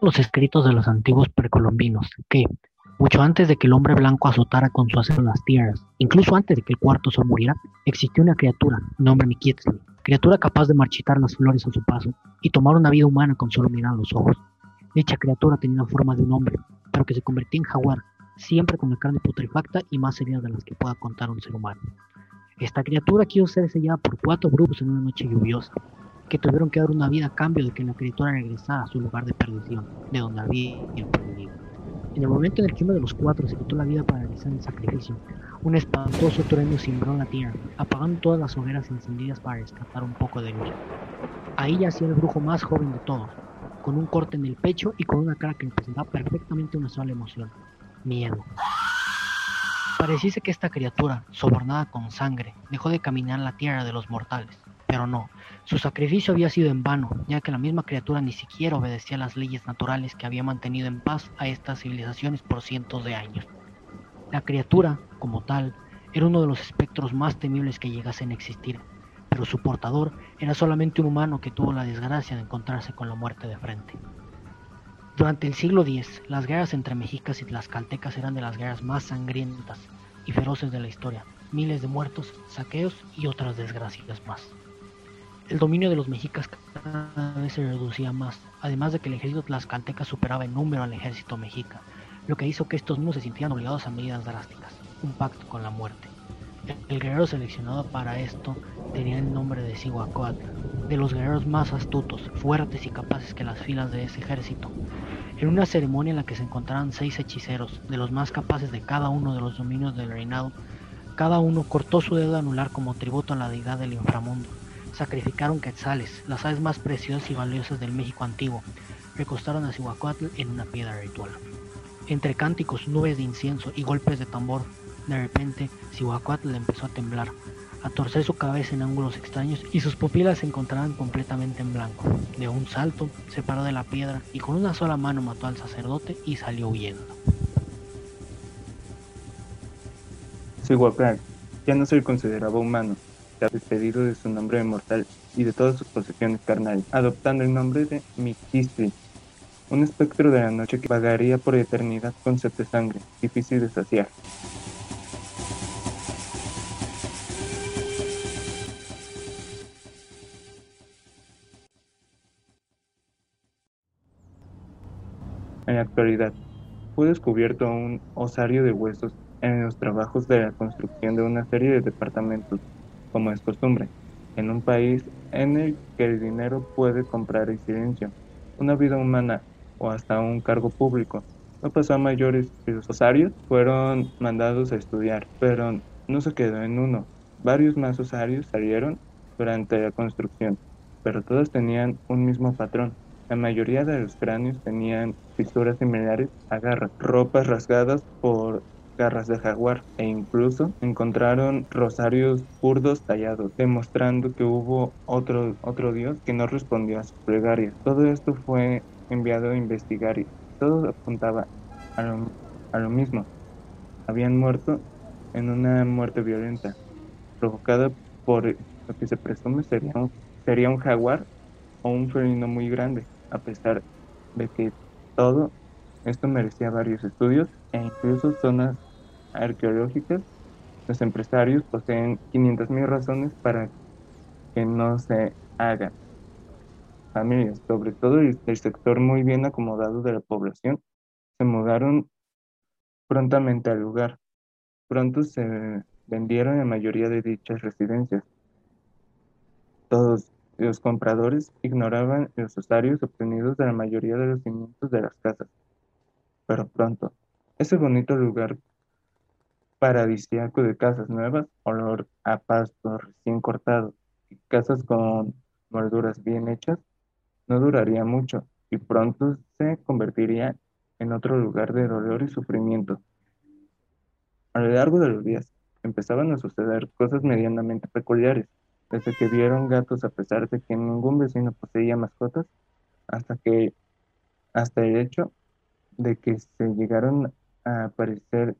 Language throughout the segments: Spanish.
los escritos de los antiguos precolombinos que, mucho antes de que el hombre blanco azotara con su acero las tierras, incluso antes de que el cuarto sol muriera, existió una criatura, nombre Miquetzli, criatura capaz de marchitar las flores a su paso y tomar una vida humana con solo mirar los ojos. Dicha criatura tenía la forma de un hombre, pero que se convertía en jaguar, siempre con la carne putrefacta y más heridas de las que pueda contar un ser humano. Esta criatura quiso ser sellada por cuatro grupos en una noche lluviosa, que tuvieron que dar una vida a cambio de que la criatura regresara a su lugar de perdición, de donde había perdido. En el momento en el que uno de los cuatro se quitó la vida para realizar el sacrificio, un espantoso trueno cimbró la tierra, apagando todas las hogueras encendidas para rescatar un poco de luz. Ahí yacía el brujo más joven de todos, con un corte en el pecho y con una cara que representaba perfectamente una sola emoción, miedo. Pareciese que esta criatura, sobornada con sangre, dejó de caminar la tierra de los mortales, pero no, su sacrificio había sido en vano, ya que la misma criatura ni siquiera obedecía las leyes naturales que había mantenido en paz a estas civilizaciones por cientos de años. La criatura, como tal, era uno de los espectros más temibles que llegasen a existir, pero su portador era solamente un humano que tuvo la desgracia de encontrarse con la muerte de frente. Durante el siglo X, las guerras entre mexicas y tlaxcaltecas eran de las guerras más sangrientas y feroces de la historia, miles de muertos, saqueos y otras desgracias más. El dominio de los mexicas cada vez se reducía más, además de que el ejército tlaxcalteca superaba en número al ejército mexica, lo que hizo que estos no se sintieran obligados a medidas drásticas, un pacto con la muerte. El guerrero seleccionado para esto tenía el nombre de Cihuacóatl, de los guerreros más astutos, fuertes y capaces que las filas de ese ejército. En una ceremonia en la que se encontraban seis hechiceros, de los más capaces de cada uno de los dominios del reinado, cada uno cortó su dedo anular como tributo a la deidad del inframundo. Sacrificaron quetzales, las aves más preciosas y valiosas del México antiguo. Recostaron a Cihuacóatl en una piedra ritual. Entre cánticos, nubes de incienso y golpes de tambor, de repente, Cihuacóatl empezó a temblar, a torcer su cabeza en ángulos extraños y sus pupilas se encontraban completamente en blanco. De un salto, se paró de la piedra y con una sola mano mató al sacerdote y salió huyendo. Cihuacóatl ya no se consideraba humano, ha despedido de su nombre mortal y de todas sus posesiones carnales, adoptando el nombre de Miquistri, un espectro de la noche que vagaría por eternidad con sed de sangre, difícil de saciar. En la actualidad, fue descubierto un osario de huesos en los trabajos de la construcción de una serie de departamentos, como es costumbre, en un país en el que el dinero puede comprar el silencio, una vida humana o hasta un cargo público. No pasó a mayores. Los osarios fueron mandados a estudiar, pero no se quedó en uno. Varios más osarios salieron durante la construcción, pero todos tenían un mismo patrón. La mayoría de los cráneos tenían fisuras similares a garras, ropas rasgadas por garras de jaguar e incluso encontraron rosarios burdos tallados, demostrando que hubo otro, otro dios que no respondió a sus plegarias. Todo esto fue enviado a investigar y todo apuntaba a lo, a lo mismo. Habían muerto en una muerte violenta, provocada por lo que se presume sería un, sería un jaguar o un felino muy grande a pesar de que todo esto merecía varios estudios e incluso zonas arqueológicas, los empresarios poseen 500.000 razones para que no se hagan. Familias, sobre todo el, sector muy bien acomodado de la población, se mudaron prontamente al lugar. Pronto se vendieron la mayoría de dichas residencias. Todos los compradores ignoraban los osarios obtenidos de la mayoría de los cimientos de las casas. Pero pronto, ese bonito lugar paradisíaco de casas nuevas, olor a pasto recién cortado y casas con molduras bien hechas, no duraría mucho y pronto se convertiría en otro lugar de dolor y sufrimiento. A lo largo de los días empezaban a suceder cosas medianamente peculiares desde que vieron gatos a pesar de que ningún vecino poseía mascotas, hasta que hasta el hecho de que se llegaron a aparecer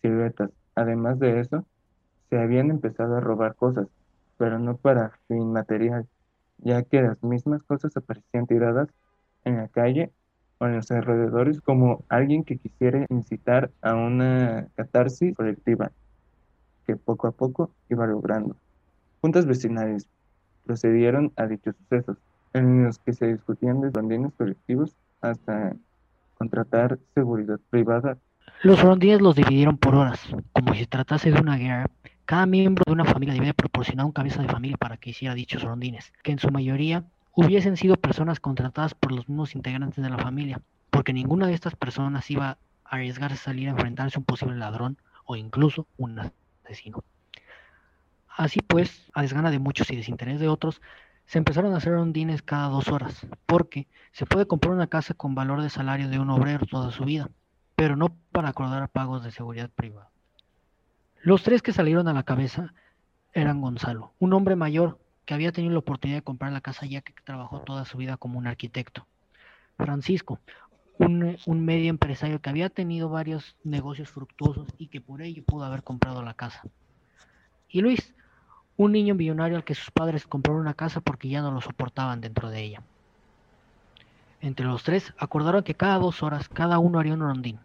siluetas. Además de eso, se habían empezado a robar cosas, pero no para fin material, ya que las mismas cosas aparecían tiradas en la calle o en los alrededores como alguien que quisiera incitar a una catarsis colectiva que poco a poco iba logrando. Juntas vecinales procedieron a dichos sucesos, en los que se discutían de rondines colectivos hasta contratar seguridad privada. Los rondines los dividieron por horas, como si se tratase de una guerra. Cada miembro de una familia debía proporcionar un cabeza de familia para que hiciera dichos rondines, que en su mayoría hubiesen sido personas contratadas por los mismos integrantes de la familia, porque ninguna de estas personas iba a arriesgarse a salir a enfrentarse a un posible ladrón o incluso un asesino. Así pues, a desgana de muchos y desinterés de otros, se empezaron a hacer rondines cada dos horas, porque se puede comprar una casa con valor de salario de un obrero toda su vida, pero no para acordar pagos de seguridad privada. Los tres que salieron a la cabeza eran Gonzalo, un hombre mayor que había tenido la oportunidad de comprar la casa ya que trabajó toda su vida como un arquitecto. Francisco, un, un, medio empresario que había tenido varios negocios fructuosos y que por ello pudo haber comprado la casa. Y Luis, un niño millonario al que sus padres compraron una casa porque ya no lo soportaban dentro de ella. Entre los tres acordaron que cada dos horas cada uno haría un rondín.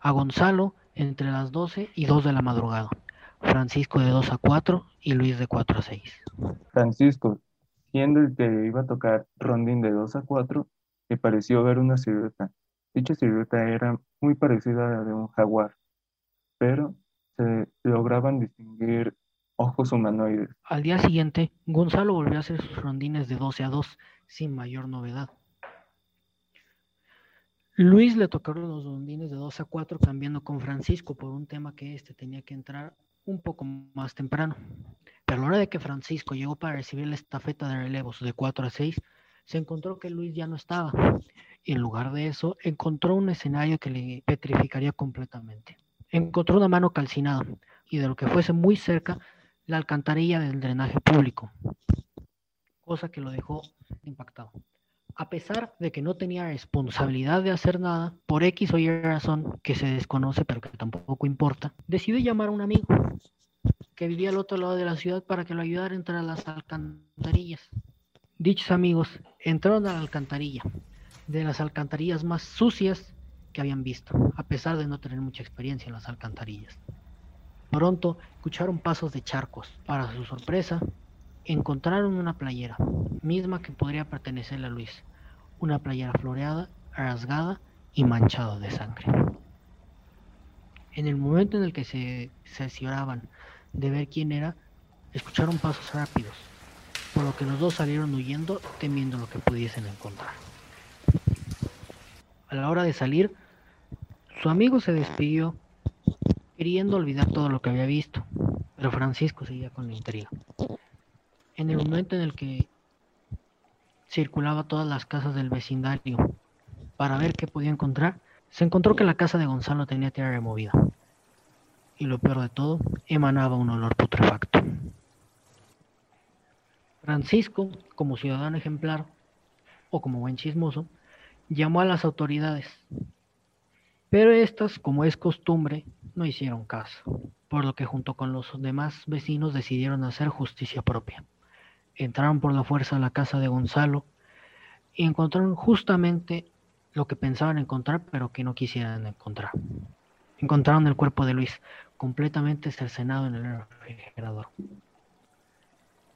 A Gonzalo entre las 12 y 2 de la madrugada. Francisco de 2 a 4 y Luis de 4 a 6. Francisco, siendo el que iba a tocar rondín de 2 a 4, me pareció ver una silueta. Dicha silueta era muy parecida a la de un jaguar, pero se lograban distinguir ojos humanoides. Al día siguiente, Gonzalo volvió a hacer sus rondines de 12 a 2, sin mayor novedad. Luis le tocaron los rondines de 2 a 4, cambiando con Francisco por un tema que éste tenía que entrar un poco más temprano. Pero a la hora de que Francisco llegó para recibir la estafeta de relevos de 4 a 6, se encontró que Luis ya no estaba. Y en lugar de eso, encontró un escenario que le petrificaría completamente. Encontró una mano calcinada y de lo que fuese muy cerca, la alcantarilla del drenaje público, cosa que lo dejó impactado. A pesar de que no tenía responsabilidad de hacer nada, por X o Y razón que se desconoce pero que tampoco importa, decidió llamar a un amigo que vivía al otro lado de la ciudad para que lo ayudara a entrar a las alcantarillas. Dichos amigos entraron a la alcantarilla, de las alcantarillas más sucias que habían visto, a pesar de no tener mucha experiencia en las alcantarillas. Pronto escucharon pasos de charcos. Para su sorpresa, encontraron una playera, misma que podría pertenecerle a Luis. Una playera floreada, rasgada y manchada de sangre. En el momento en el que se cercioraban de ver quién era, escucharon pasos rápidos, por lo que los dos salieron huyendo temiendo lo que pudiesen encontrar. A la hora de salir, su amigo se despidió queriendo olvidar todo lo que había visto, pero Francisco seguía con la intriga. En el momento en el que circulaba todas las casas del vecindario para ver qué podía encontrar, se encontró que la casa de Gonzalo tenía tierra removida. Y lo peor de todo, emanaba un olor putrefacto. Francisco, como ciudadano ejemplar o como buen chismoso, llamó a las autoridades. Pero estas, como es costumbre, no hicieron caso, por lo que junto con los demás vecinos decidieron hacer justicia propia. Entraron por la fuerza a la casa de Gonzalo y encontraron justamente lo que pensaban encontrar, pero que no quisieran encontrar. Encontraron el cuerpo de Luis, completamente cercenado en el refrigerador.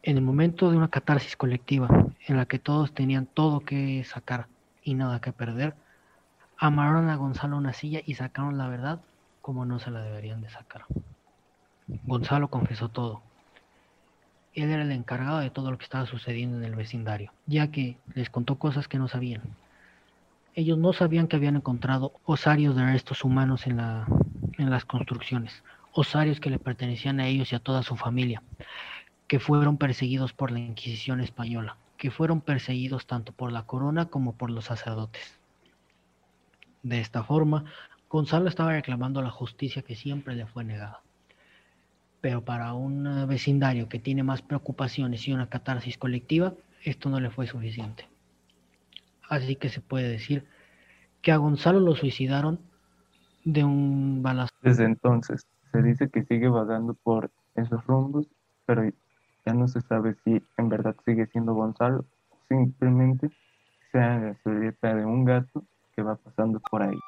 En el momento de una catarsis colectiva, en la que todos tenían todo que sacar y nada que perder, amarraron a Gonzalo a una silla y sacaron la verdad como no se la deberían de sacar. Gonzalo confesó todo. Él era el encargado de todo lo que estaba sucediendo en el vecindario, ya que les contó cosas que no sabían. Ellos no sabían que habían encontrado osarios de restos humanos en, la, en las construcciones, osarios que le pertenecían a ellos y a toda su familia, que fueron perseguidos por la Inquisición española, que fueron perseguidos tanto por la corona como por los sacerdotes. De esta forma, Gonzalo estaba reclamando la justicia que siempre le fue negada. Pero para un eh, vecindario que tiene más preocupaciones y una catarsis colectiva, esto no le fue suficiente. Así que se puede decir que a Gonzalo lo suicidaron de un balazo. Desde entonces se dice que sigue vagando por esos rumbos, pero ya no se sabe si en verdad sigue siendo Gonzalo o simplemente sea la silueta de un gato que va rondando por ahí.